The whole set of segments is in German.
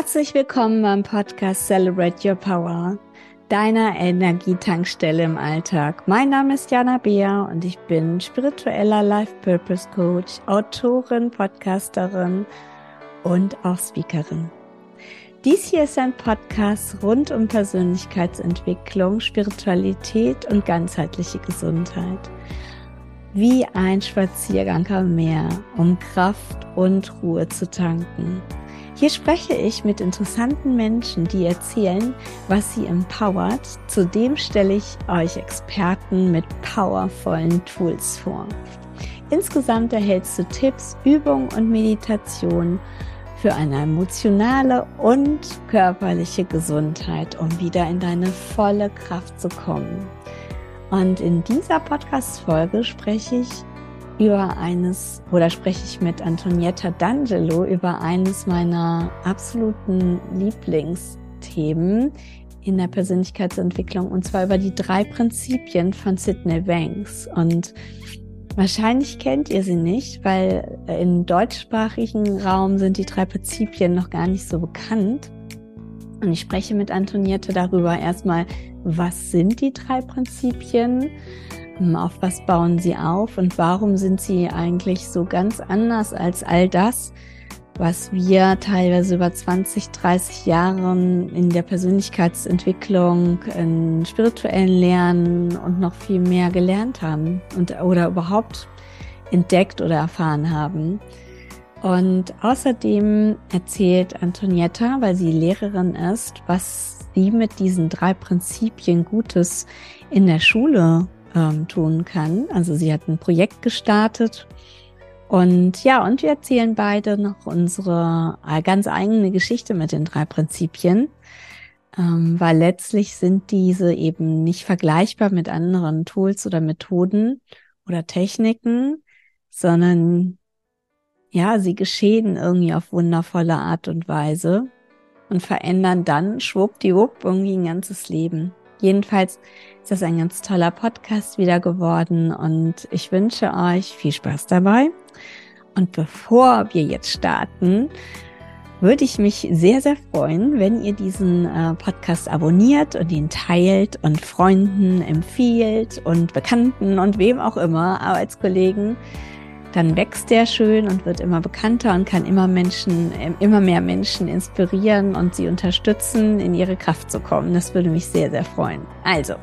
Herzlich willkommen beim Podcast Celebrate Your Power, deiner Energietankstelle im Alltag. Mein Name ist Jana Beer und ich bin spiritueller Life Purpose Coach, Autorin, Podcasterin und auch Speakerin. Dies hier ist ein Podcast rund um Persönlichkeitsentwicklung, Spiritualität und ganzheitliche Gesundheit. Wie ein Spaziergang am Meer, um Kraft und Ruhe zu tanken. Hier spreche ich mit interessanten Menschen, die erzählen, was sie empowert. Zudem stelle ich euch Experten mit powervollen Tools vor. Insgesamt erhältst du Tipps, Übungen und Meditationen für eine emotionale und körperliche Gesundheit, um wieder in deine volle Kraft zu kommen. Und in dieser Podcast-Folge spreche ich über eines oder spreche ich mit Antonietta D'Angelo über eines meiner absoluten Lieblingsthemen in der Persönlichkeitsentwicklung und zwar über die drei Prinzipien von Sidney Banks. Und wahrscheinlich kennt ihr sie nicht, weil im deutschsprachigen Raum sind die drei Prinzipien noch gar nicht so bekannt. Und ich spreche mit Antoniette darüber erstmal, was sind die drei Prinzipien? Auf was bauen sie auf und warum sind sie eigentlich so ganz anders als all das, was wir teilweise über 20, 30 Jahren in der Persönlichkeitsentwicklung, in spirituellen Lernen und noch viel mehr gelernt haben und oder überhaupt entdeckt oder erfahren haben. Und außerdem erzählt Antonietta, weil sie Lehrerin ist, was sie mit diesen drei Prinzipien Gutes in der Schule ähm, tun kann. Also sie hat ein Projekt gestartet. Und ja, und wir erzählen beide noch unsere äh, ganz eigene Geschichte mit den drei Prinzipien, ähm, weil letztlich sind diese eben nicht vergleichbar mit anderen Tools oder Methoden oder Techniken, sondern ja, sie geschehen irgendwie auf wundervolle Art und Weise und verändern dann schwuppdiwupp irgendwie ein ganzes Leben. Jedenfalls ist das ein ganz toller Podcast wieder geworden und ich wünsche euch viel Spaß dabei. Und bevor wir jetzt starten, würde ich mich sehr, sehr freuen, wenn ihr diesen äh, Podcast abonniert und ihn teilt und Freunden empfiehlt und Bekannten und wem auch immer, Arbeitskollegen dann wächst der schön und wird immer bekannter und kann immer Menschen, ähm, immer mehr Menschen inspirieren und sie unterstützen, in ihre Kraft zu kommen. Das würde mich sehr, sehr freuen. Also,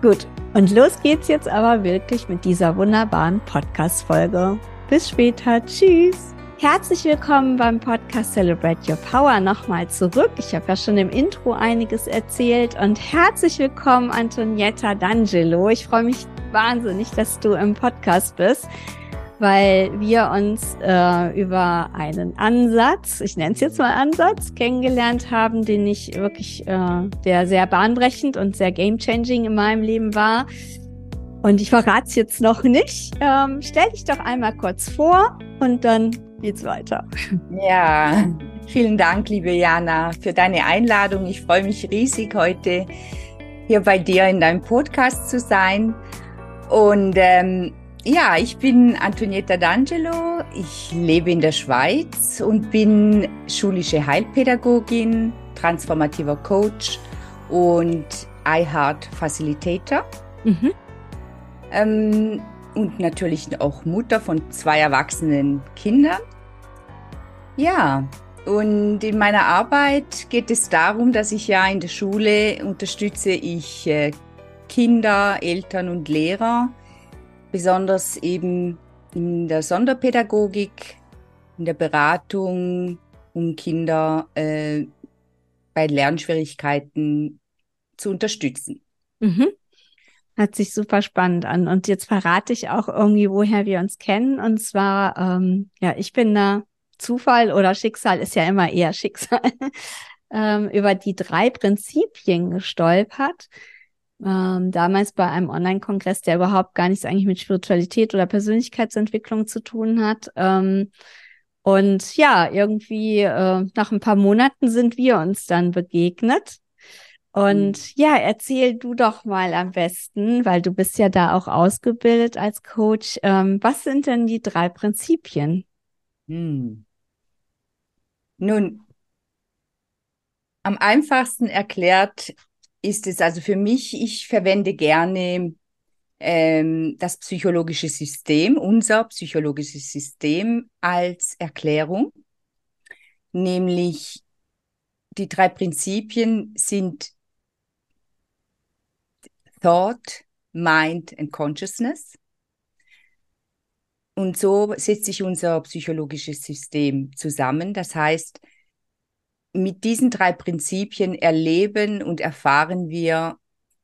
gut. Und los geht's jetzt aber wirklich mit dieser wunderbaren Podcast-Folge. Bis später. Tschüss. Herzlich willkommen beim Podcast Celebrate Your Power nochmal zurück. Ich habe ja schon im Intro einiges erzählt und herzlich willkommen Antonietta D'Angelo. Ich freue mich wahnsinnig, dass du im Podcast bist weil wir uns äh, über einen Ansatz, ich nenne es jetzt mal Ansatz, kennengelernt haben, den ich wirklich, äh, der sehr bahnbrechend und sehr game-changing in meinem Leben war. Und ich verrate es jetzt noch nicht. Ähm, stell dich doch einmal kurz vor und dann geht's weiter. Ja, vielen Dank, liebe Jana, für deine Einladung. Ich freue mich riesig, heute hier bei dir in deinem Podcast zu sein. Und ähm, ja, ich bin Antonietta D'Angelo. Ich lebe in der Schweiz und bin schulische Heilpädagogin, transformativer Coach und iHeart Facilitator. Mhm. Ähm, und natürlich auch Mutter von zwei erwachsenen Kindern. Ja, und in meiner Arbeit geht es darum, dass ich ja in der Schule unterstütze ich äh, Kinder, Eltern und Lehrer besonders eben in der Sonderpädagogik, in der Beratung, um Kinder äh, bei Lernschwierigkeiten zu unterstützen. Mhm. Hört sich super spannend an. Und jetzt verrate ich auch irgendwie, woher wir uns kennen. Und zwar, ähm, ja, ich bin da Zufall oder Schicksal ist ja immer eher Schicksal, ähm, über die drei Prinzipien gestolpert ähm, damals bei einem Online-Kongress, der überhaupt gar nichts eigentlich mit Spiritualität oder Persönlichkeitsentwicklung zu tun hat. Ähm, und ja, irgendwie äh, nach ein paar Monaten sind wir uns dann begegnet. Und mhm. ja, erzähl du doch mal am besten, weil du bist ja da auch ausgebildet als Coach. Ähm, was sind denn die drei Prinzipien? Hm. Nun, am einfachsten erklärt ist es also für mich, ich verwende gerne ähm, das psychologische System, unser psychologisches System als Erklärung, nämlich die drei Prinzipien sind Thought, Mind and Consciousness. Und so setzt sich unser psychologisches System zusammen. Das heißt, mit diesen drei Prinzipien erleben und erfahren wir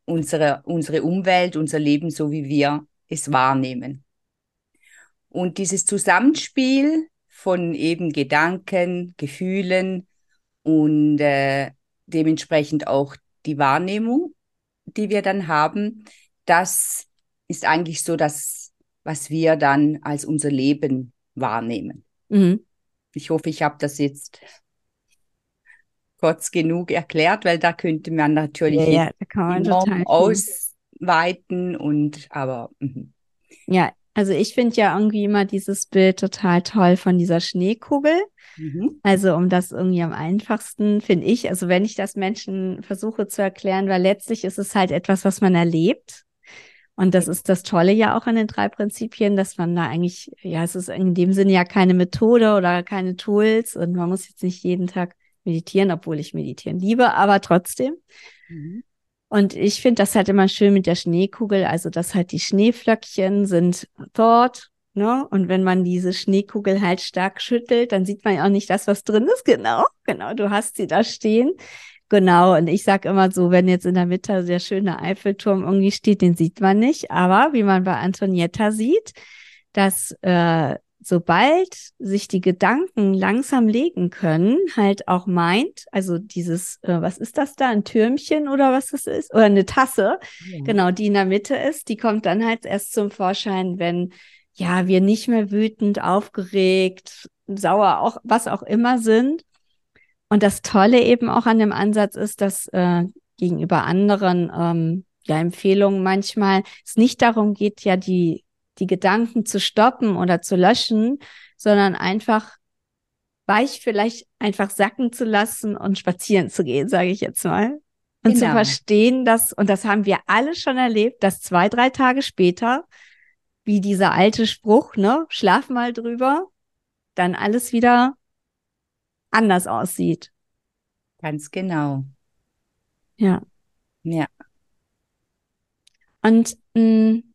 unsere, unsere Umwelt, unser Leben, so wie wir es wahrnehmen. Und dieses Zusammenspiel von eben Gedanken, Gefühlen und äh, dementsprechend auch die Wahrnehmung, die wir dann haben, das ist eigentlich so das, was wir dann als unser Leben wahrnehmen. Mhm. Ich hoffe, ich habe das jetzt kurz genug erklärt, weil da könnte man natürlich ja, ja, man ausweiten und aber. Mh. Ja, also ich finde ja irgendwie immer dieses Bild total toll von dieser Schneekugel. Mhm. Also um das irgendwie am einfachsten finde ich, also wenn ich das Menschen versuche zu erklären, weil letztlich ist es halt etwas, was man erlebt. Und das ist das Tolle ja auch an den drei Prinzipien, dass man da eigentlich, ja, es ist in dem Sinne ja keine Methode oder keine Tools und man muss jetzt nicht jeden Tag meditieren, obwohl ich meditieren liebe, aber trotzdem. Mhm. Und ich finde das halt immer schön mit der Schneekugel, also dass halt die Schneeflöckchen sind dort, ne? Und wenn man diese Schneekugel halt stark schüttelt, dann sieht man ja auch nicht das, was drin ist. Genau, genau, du hast sie da stehen. Genau, und ich sag immer so, wenn jetzt in der Mitte der schöne Eiffelturm irgendwie steht, den sieht man nicht. Aber wie man bei Antonietta sieht, dass äh, sobald sich die Gedanken langsam legen können, halt auch meint, also dieses, äh, was ist das da, ein Türmchen oder was das ist, oder eine Tasse, ja. genau, die in der Mitte ist, die kommt dann halt erst zum Vorschein, wenn ja wir nicht mehr wütend, aufgeregt, sauer, auch was auch immer sind. Und das Tolle eben auch an dem Ansatz ist, dass äh, gegenüber anderen ähm, ja Empfehlungen manchmal es nicht darum geht, ja die die Gedanken zu stoppen oder zu löschen, sondern einfach weich vielleicht einfach sacken zu lassen und spazieren zu gehen, sage ich jetzt mal. Und genau. zu verstehen, dass, und das haben wir alle schon erlebt, dass zwei, drei Tage später, wie dieser alte Spruch, ne, schlaf mal drüber, dann alles wieder anders aussieht. Ganz genau. Ja. Ja. Und mh, mm,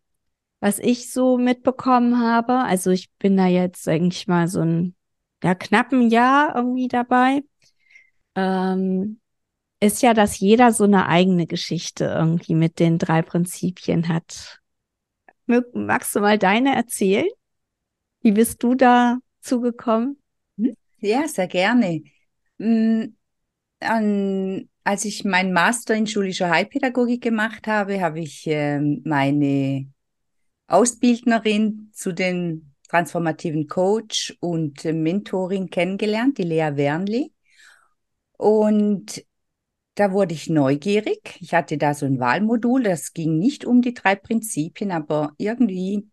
was ich so mitbekommen habe, also ich bin da jetzt eigentlich mal so ein ja, knappen Jahr irgendwie dabei, ähm, ist ja, dass jeder so eine eigene Geschichte irgendwie mit den drei Prinzipien hat. Magst du mal deine erzählen? Wie bist du da zugekommen? Hm? Ja, sehr gerne. Hm, an, als ich meinen Master in schulischer Heilpädagogik gemacht habe, habe ich äh, meine Ausbildnerin zu den transformativen Coach und Mentoring kennengelernt, die Lea Wernli. Und da wurde ich neugierig. Ich hatte da so ein Wahlmodul, das ging nicht um die drei Prinzipien, aber irgendwie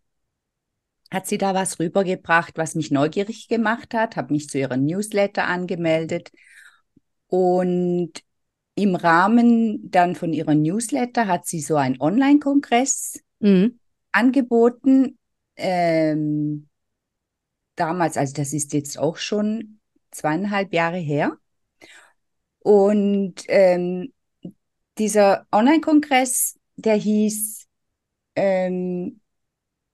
hat sie da was rübergebracht, was mich neugierig gemacht hat, habe mich zu ihrer Newsletter angemeldet und im Rahmen dann von ihrer Newsletter hat sie so einen Online-Kongress mhm angeboten. Ähm, damals, also das ist jetzt auch schon zweieinhalb Jahre her. Und ähm, dieser Online-Kongress, der hieß ähm,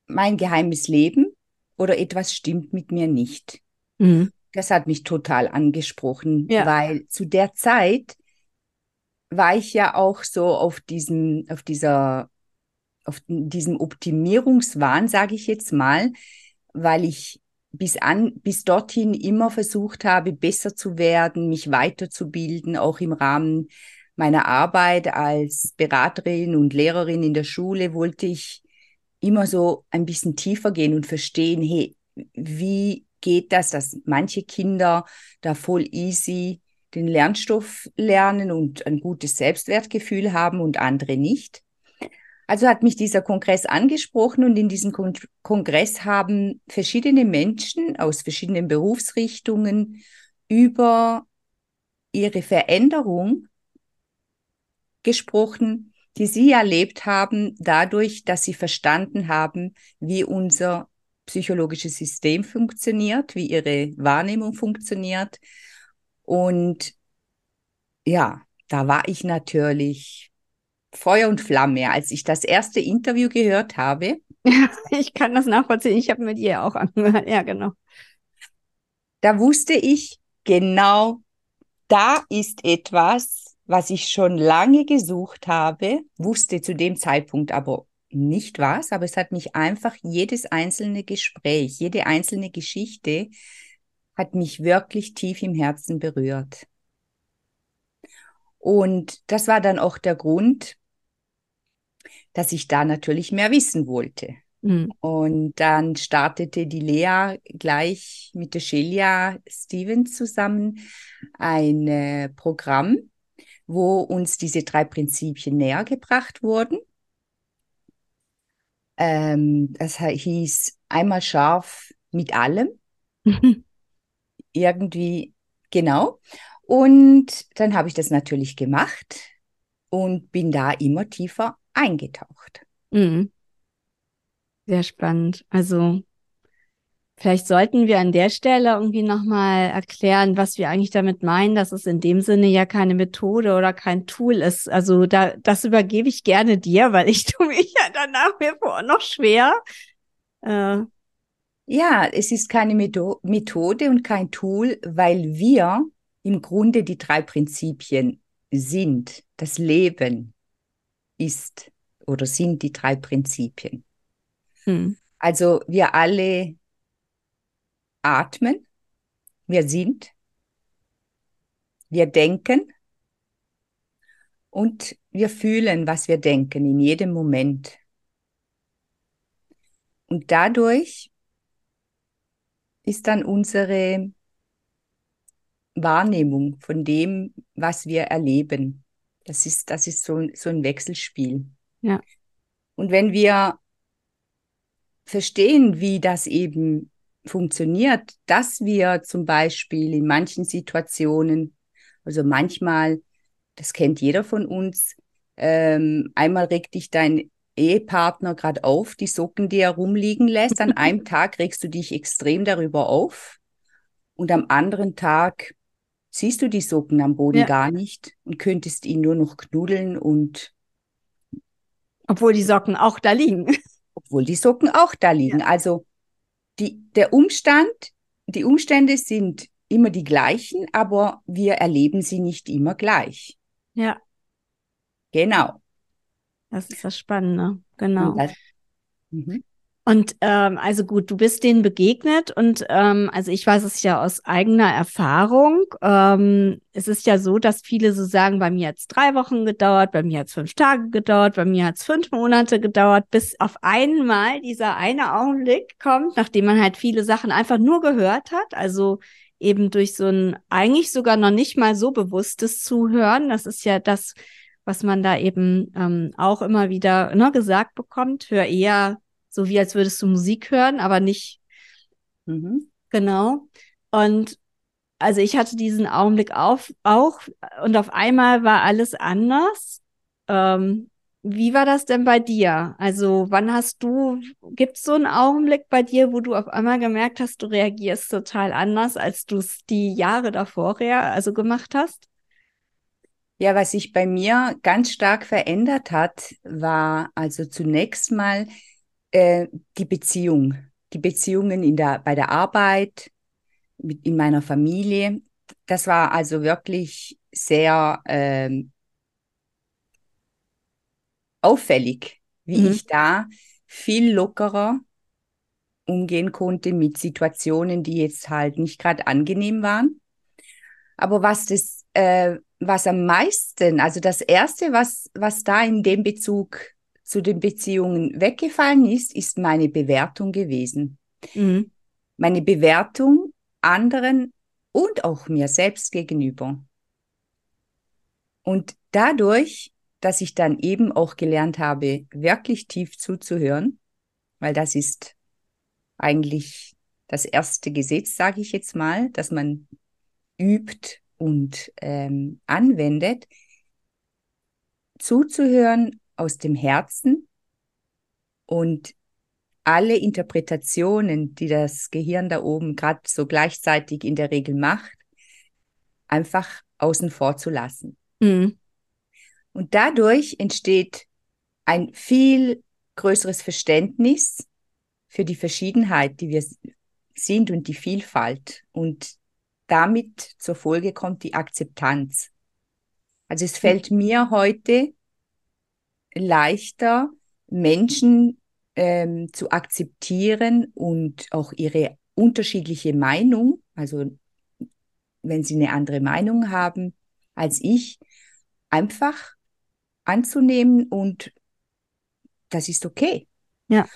Mein geheimes Leben oder etwas stimmt mit mir nicht. Mhm. Das hat mich total angesprochen, ja. weil zu der Zeit war ich ja auch so auf diesem, auf dieser auf diesem Optimierungswahn, sage ich jetzt mal, weil ich bis an, bis dorthin immer versucht habe, besser zu werden, mich weiterzubilden, auch im Rahmen meiner Arbeit als Beraterin und Lehrerin in der Schule wollte ich immer so ein bisschen tiefer gehen und verstehen, hey, wie geht das, dass manche Kinder da voll easy den Lernstoff lernen und ein gutes Selbstwertgefühl haben und andere nicht. Also hat mich dieser Kongress angesprochen und in diesem Kon Kongress haben verschiedene Menschen aus verschiedenen Berufsrichtungen über ihre Veränderung gesprochen, die sie erlebt haben, dadurch, dass sie verstanden haben, wie unser psychologisches System funktioniert, wie ihre Wahrnehmung funktioniert. Und ja, da war ich natürlich Feuer und Flamme, als ich das erste Interview gehört habe. Ich kann das nachvollziehen. Ich habe mit ihr auch angehört. Ja, genau. Da wusste ich genau, da ist etwas, was ich schon lange gesucht habe, wusste zu dem Zeitpunkt aber nicht was, aber es hat mich einfach jedes einzelne Gespräch, jede einzelne Geschichte hat mich wirklich tief im Herzen berührt. Und das war dann auch der Grund, dass ich da natürlich mehr wissen wollte. Mhm. Und dann startete die Lea gleich mit der Shelia Stevens zusammen ein äh, Programm, wo uns diese drei Prinzipien näher gebracht wurden. Ähm, das hieß einmal scharf mit allem. Irgendwie, genau. Und dann habe ich das natürlich gemacht und bin da immer tiefer eingetaucht. Mhm. Sehr spannend. Also vielleicht sollten wir an der Stelle irgendwie nochmal erklären, was wir eigentlich damit meinen, dass es in dem Sinne ja keine Methode oder kein Tool ist. Also da, das übergebe ich gerne dir, weil ich tue mich ja danach mir vor noch schwer. Äh. Ja, es ist keine Methode und kein Tool, weil wir im Grunde die drei Prinzipien sind. Das Leben ist oder sind die drei Prinzipien. Hm. Also wir alle atmen, wir sind, wir denken und wir fühlen, was wir denken in jedem Moment. Und dadurch ist dann unsere Wahrnehmung von dem, was wir erleben. Das ist, das ist so, so ein Wechselspiel. Ja. Und wenn wir verstehen, wie das eben funktioniert, dass wir zum Beispiel in manchen Situationen, also manchmal, das kennt jeder von uns, ähm, einmal regt dich dein Ehepartner gerade auf, die Socken, die er rumliegen lässt. An einem Tag regst du dich extrem darüber auf und am anderen Tag siehst du die Socken am Boden ja. gar nicht und könntest ihn nur noch knudeln und obwohl die Socken auch da liegen. Obwohl die Socken auch da liegen. Ja. Also die, der Umstand, die Umstände sind immer die gleichen, aber wir erleben sie nicht immer gleich. Ja. Genau. Das ist das Spannende. Genau. Das, mhm. Und ähm, also gut, du bist denen begegnet und ähm, also ich weiß es ja aus eigener Erfahrung. Ähm, es ist ja so, dass viele so sagen, bei mir hat es drei Wochen gedauert, bei mir hat es fünf Tage gedauert, bei mir hat es fünf Monate gedauert, bis auf einmal dieser eine Augenblick kommt, nachdem man halt viele Sachen einfach nur gehört hat. Also eben durch so ein eigentlich sogar noch nicht mal so bewusstes Zuhören. Das ist ja das, was man da eben ähm, auch immer wieder ne, gesagt bekommt. Hör eher so wie als würdest du Musik hören, aber nicht mhm. genau. Und also ich hatte diesen Augenblick auf, auch und auf einmal war alles anders. Ähm, wie war das denn bei dir? Also wann hast du, gibt es so einen Augenblick bei dir, wo du auf einmal gemerkt hast, du reagierst total anders, als du es die Jahre davor also gemacht hast? Ja, was sich bei mir ganz stark verändert hat, war also zunächst mal äh, die Beziehung, die Beziehungen in der, bei der Arbeit, mit, in meiner Familie. Das war also wirklich sehr ähm, auffällig, wie mhm. ich da viel lockerer umgehen konnte mit Situationen, die jetzt halt nicht gerade angenehm waren. Aber was das, äh, was am meisten, also das erste, was, was da in dem Bezug zu den Beziehungen weggefallen ist, ist meine Bewertung gewesen. Mhm. Meine Bewertung anderen und auch mir selbst gegenüber. Und dadurch, dass ich dann eben auch gelernt habe, wirklich tief zuzuhören, weil das ist eigentlich das erste Gesetz, sage ich jetzt mal, dass man übt, und ähm, anwendet, zuzuhören aus dem Herzen und alle Interpretationen, die das Gehirn da oben gerade so gleichzeitig in der Regel macht, einfach außen vor zu lassen. Mhm. Und dadurch entsteht ein viel größeres Verständnis für die Verschiedenheit, die wir sind und die Vielfalt. Und damit zur Folge kommt die Akzeptanz. Also es fällt mir heute leichter, Menschen ähm, zu akzeptieren und auch ihre unterschiedliche Meinung, also wenn sie eine andere Meinung haben als ich, einfach anzunehmen und das ist okay. Ja.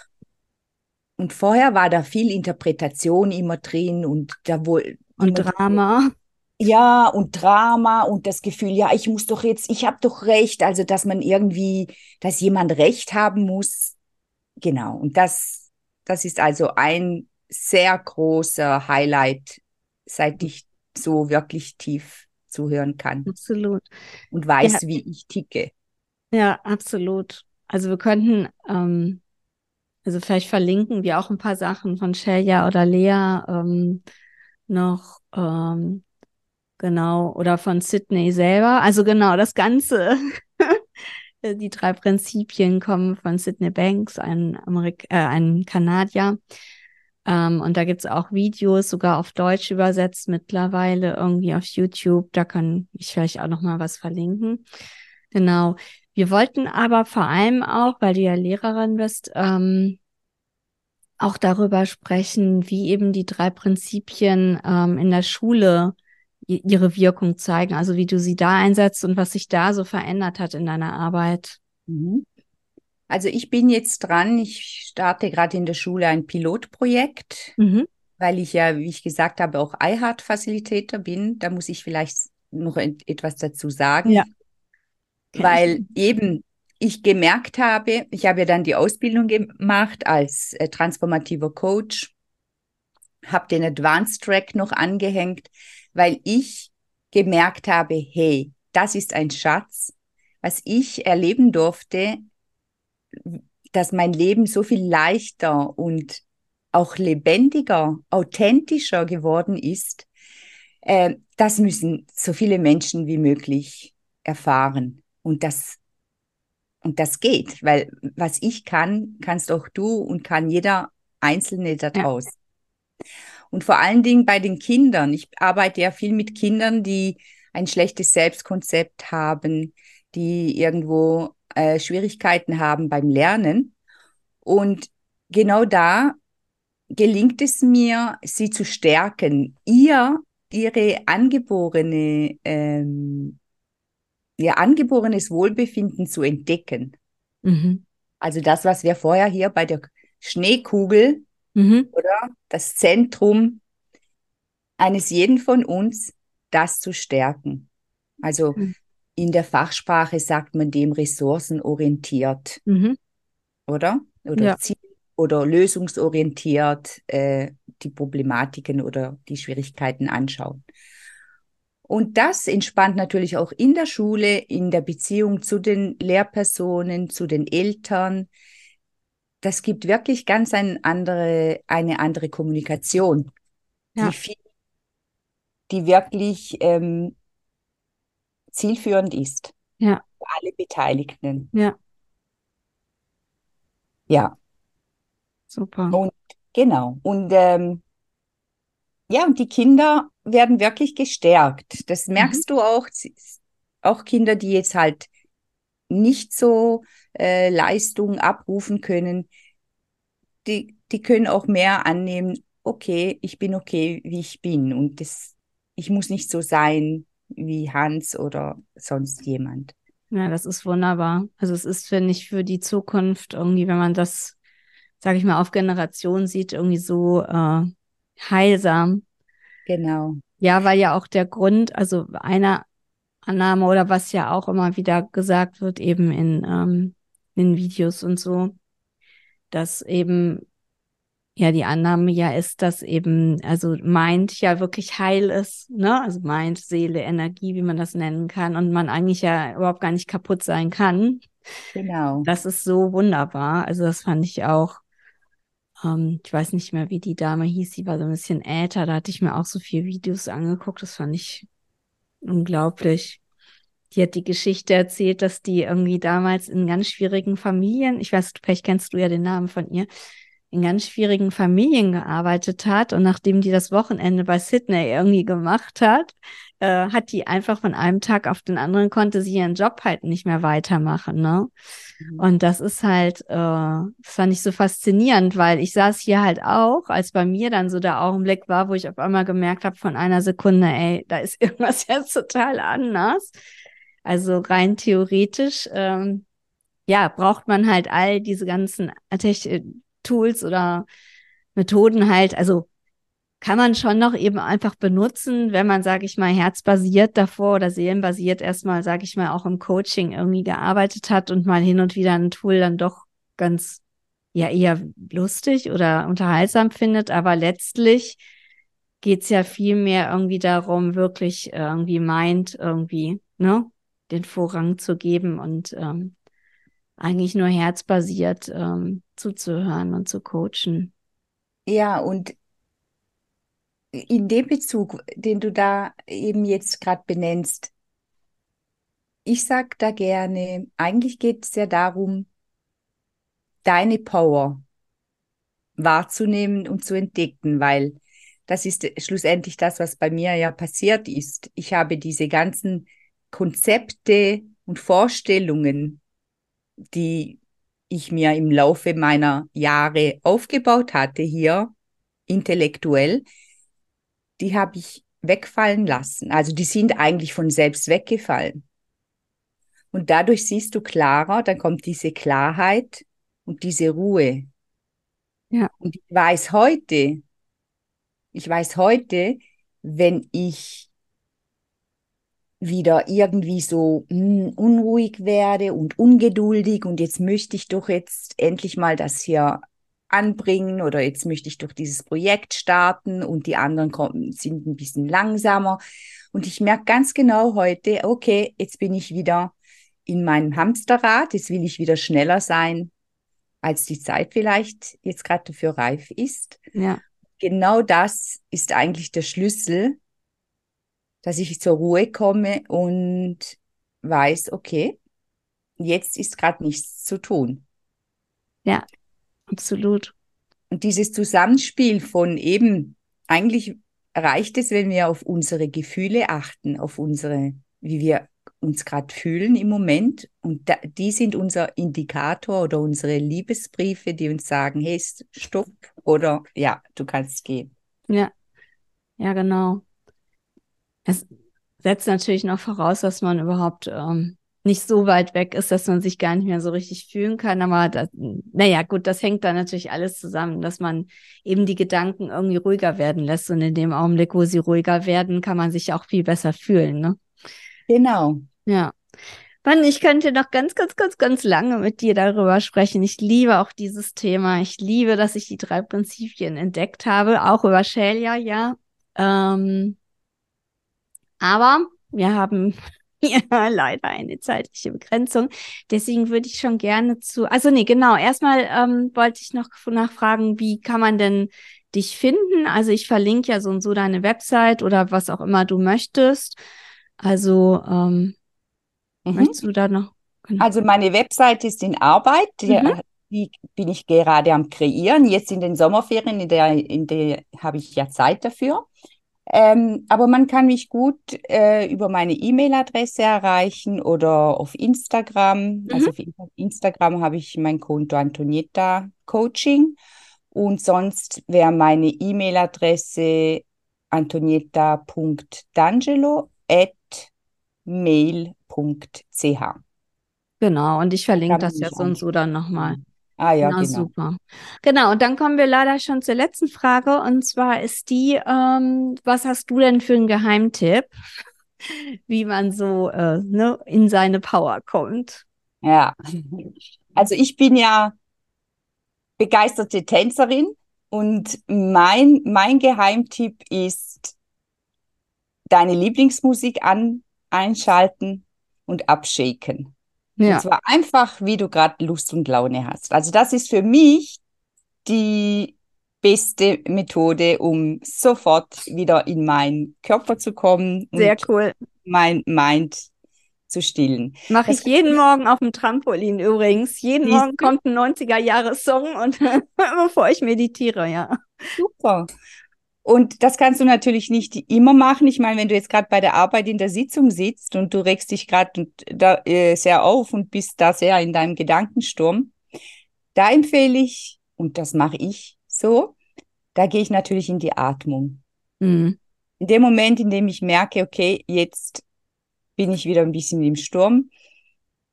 Und vorher war da viel Interpretation immer drin und da wohl und Drama. Ja, und Drama und das Gefühl, ja, ich muss doch jetzt, ich habe doch recht, also dass man irgendwie, dass jemand recht haben muss. Genau, und das, das ist also ein sehr großer Highlight, seit ich so wirklich tief zuhören kann. Absolut. Und weiß, ja. wie ich ticke. Ja, absolut. Also wir könnten, ähm, also vielleicht verlinken wir auch ein paar Sachen von Shelia oder Lea ähm, noch, ähm, genau, oder von Sydney selber. Also genau, das Ganze. Die drei Prinzipien kommen von Sydney Banks, ein, Amerik äh, ein Kanadier. Ähm, und da gibt's auch Videos, sogar auf Deutsch übersetzt mittlerweile, irgendwie auf YouTube. Da kann ich vielleicht auch noch mal was verlinken. Genau. Wir wollten aber vor allem auch, weil du ja Lehrerin bist, ähm, auch darüber sprechen, wie eben die drei Prinzipien ähm, in der Schule ihre Wirkung zeigen, also wie du sie da einsetzt und was sich da so verändert hat in deiner Arbeit. Mhm. Also ich bin jetzt dran, ich starte gerade in der Schule ein Pilotprojekt, mhm. weil ich ja, wie ich gesagt habe, auch iHeart-Facilitator bin. Da muss ich vielleicht noch etwas dazu sagen. Ja. Weil eben ich gemerkt habe, ich habe ja dann die Ausbildung gemacht als äh, transformativer Coach, habe den Advanced Track noch angehängt, weil ich gemerkt habe, hey, das ist ein Schatz, was ich erleben durfte, dass mein Leben so viel leichter und auch lebendiger, authentischer geworden ist. Äh, das müssen so viele Menschen wie möglich erfahren. Und das und das geht, weil was ich kann, kannst auch du und kann jeder Einzelne da draußen. Ja. Und vor allen Dingen bei den Kindern. Ich arbeite ja viel mit Kindern, die ein schlechtes Selbstkonzept haben, die irgendwo äh, Schwierigkeiten haben beim Lernen. Und genau da gelingt es mir, sie zu stärken, ihr ihre angeborene ähm, ihr angeborenes Wohlbefinden zu entdecken. Mhm. Also das, was wir vorher hier bei der Schneekugel mhm. oder das Zentrum eines jeden von uns, das zu stärken. Also mhm. in der Fachsprache sagt man dem ressourcenorientiert, mhm. oder? Oder ja. Ziel oder lösungsorientiert äh, die Problematiken oder die Schwierigkeiten anschauen. Und das entspannt natürlich auch in der Schule, in der Beziehung zu den Lehrpersonen, zu den Eltern. Das gibt wirklich ganz ein andere, eine andere Kommunikation, ja. die, viel, die wirklich ähm, zielführend ist. Ja. Für alle Beteiligten. Ja. Ja. Super. Und genau. Und ähm, ja, und die Kinder werden wirklich gestärkt. Das mhm. merkst mhm. du auch. Auch Kinder, die jetzt halt nicht so äh, Leistung abrufen können, die, die können auch mehr annehmen, okay, ich bin okay, wie ich bin. Und das, ich muss nicht so sein wie Hans oder sonst jemand. Ja, das ist wunderbar. Also es ist, finde ich, für die Zukunft irgendwie, wenn man das, sage ich mal, auf Generationen sieht, irgendwie so äh, heilsam. Genau. Ja, weil ja auch der Grund, also einer Annahme oder was ja auch immer wieder gesagt wird, eben in, ähm, in Videos und so, dass eben ja die Annahme ja ist, dass eben, also Mind ja wirklich heil ist, ne? Also Mind, Seele, Energie, wie man das nennen kann, und man eigentlich ja überhaupt gar nicht kaputt sein kann. Genau. Das ist so wunderbar. Also das fand ich auch. Ähm, ich weiß nicht mehr, wie die Dame hieß. Sie war so ein bisschen älter. Da hatte ich mir auch so viele Videos angeguckt. Das fand ich unglaublich. Die hat die Geschichte erzählt, dass die irgendwie damals in ganz schwierigen Familien, ich weiß, vielleicht kennst du ja den Namen von ihr, in ganz schwierigen Familien gearbeitet hat und nachdem die das Wochenende bei Sydney irgendwie gemacht hat, äh, hat die einfach von einem Tag auf den anderen konnte sie ihren Job halt nicht mehr weitermachen, ne? Mhm. Und das ist halt, äh, das fand ich so faszinierend, weil ich saß hier halt auch, als bei mir dann so der Augenblick war, wo ich auf einmal gemerkt habe von einer Sekunde, ey, da ist irgendwas jetzt total anders. Also rein theoretisch, ähm, ja, braucht man halt all diese ganzen Tools oder Methoden halt, also kann man schon noch eben einfach benutzen, wenn man, sage ich mal, herzbasiert davor oder seelenbasiert erstmal, sage ich mal, auch im Coaching irgendwie gearbeitet hat und mal hin und wieder ein Tool dann doch ganz, ja, eher lustig oder unterhaltsam findet. Aber letztlich geht's ja viel mehr irgendwie darum, wirklich irgendwie meint, irgendwie, ne, den Vorrang zu geben und ähm, eigentlich nur herzbasiert ähm, zuzuhören und zu coachen. Ja, und in dem Bezug, den du da eben jetzt gerade benennst, ich sag da gerne, eigentlich geht es ja darum, deine Power wahrzunehmen und zu entdecken, weil das ist schlussendlich das, was bei mir ja passiert ist. Ich habe diese ganzen Konzepte und Vorstellungen, die ich mir im Laufe meiner Jahre aufgebaut hatte hier, intellektuell, die habe ich wegfallen lassen. Also die sind eigentlich von selbst weggefallen. Und dadurch siehst du klarer, dann kommt diese Klarheit und diese Ruhe. Ja. Und ich weiß heute, ich weiß heute, wenn ich wieder irgendwie so mh, hm, unruhig werde und ungeduldig und jetzt möchte ich doch jetzt endlich mal das hier anbringen oder jetzt möchte ich doch dieses Projekt starten und die anderen kommen, sind ein bisschen langsamer. Und ich merke ganz genau heute, okay, jetzt bin ich wieder in meinem Hamsterrad, jetzt will ich wieder schneller sein, als die Zeit vielleicht jetzt gerade dafür reif ist. Ja. Genau das ist eigentlich der Schlüssel, dass ich zur Ruhe komme und weiß, okay, jetzt ist gerade nichts zu tun. Ja, absolut. Und dieses Zusammenspiel von eben, eigentlich reicht es, wenn wir auf unsere Gefühle achten, auf unsere, wie wir uns gerade fühlen im Moment. Und da, die sind unser Indikator oder unsere Liebesbriefe, die uns sagen, hey, stopp oder ja, du kannst gehen. Ja, ja, genau. Es setzt natürlich noch voraus, dass man überhaupt ähm, nicht so weit weg ist, dass man sich gar nicht mehr so richtig fühlen kann. Aber das, naja, gut, das hängt dann natürlich alles zusammen, dass man eben die Gedanken irgendwie ruhiger werden lässt. Und in dem Augenblick, wo sie ruhiger werden, kann man sich auch viel besser fühlen. Ne? Genau. Ja. Mann, ich könnte noch ganz, ganz, ganz, ganz lange mit dir darüber sprechen. Ich liebe auch dieses Thema. Ich liebe, dass ich die drei Prinzipien entdeckt habe, auch über Shelia, ja. Ähm, aber wir haben ja leider eine zeitliche Begrenzung. Deswegen würde ich schon gerne zu. Also nee, genau. Erstmal ähm, wollte ich noch nachfragen, wie kann man denn dich finden? Also ich verlinke ja so und so deine Website oder was auch immer du möchtest. Also ähm, mhm. möchtest du da noch? Genau. Also meine Website ist in Arbeit. Mhm. Die bin ich gerade am kreieren. Jetzt in den Sommerferien, in der, in der habe ich ja Zeit dafür. Ähm, aber man kann mich gut äh, über meine E-Mail-Adresse erreichen oder auf Instagram. Mhm. Also auf Instagram habe ich mein Konto Antonietta Coaching. Und sonst wäre meine E-Mail-Adresse antonietta.d'angelo at mail.ch. Genau, und ich verlinke das ja sonst oder nochmal. Ah ja, genau. super. Genau, und dann kommen wir leider schon zur letzten Frage. Und zwar ist die, ähm, was hast du denn für einen Geheimtipp, wie man so äh, ne, in seine Power kommt? Ja, also ich bin ja begeisterte Tänzerin Und mein, mein Geheimtipp ist, deine Lieblingsmusik an, einschalten und abshaken. Ja. Und zwar einfach, wie du gerade Lust und Laune hast. Also das ist für mich die beste Methode, um sofort wieder in meinen Körper zu kommen. Sehr cool. Mein Mind zu stillen. Mache ich jeden Morgen auf dem Trampolin übrigens. Jeden Morgen kommt ein 90er-Jahres-Song und bevor ich meditiere, ja. Super. Und das kannst du natürlich nicht immer machen. Ich meine, wenn du jetzt gerade bei der Arbeit in der Sitzung sitzt und du regst dich gerade äh, sehr auf und bist da sehr in deinem Gedankensturm, da empfehle ich, und das mache ich so, da gehe ich natürlich in die Atmung. Mhm. In dem Moment, in dem ich merke, okay, jetzt bin ich wieder ein bisschen im Sturm,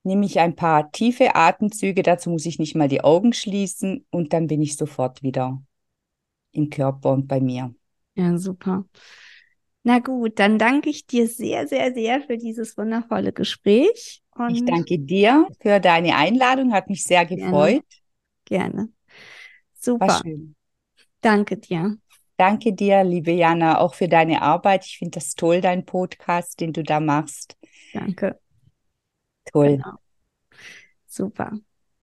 nehme ich ein paar tiefe Atemzüge, dazu muss ich nicht mal die Augen schließen und dann bin ich sofort wieder im Körper und bei mir. Ja, super. Na gut, dann danke ich dir sehr, sehr, sehr für dieses wundervolle Gespräch. ich danke dir für deine Einladung, hat mich sehr gefreut. Gerne. Gerne. Super. Danke dir. Danke dir, liebe Jana, auch für deine Arbeit. Ich finde das toll, dein Podcast, den du da machst. Danke. Toll. Genau. Super.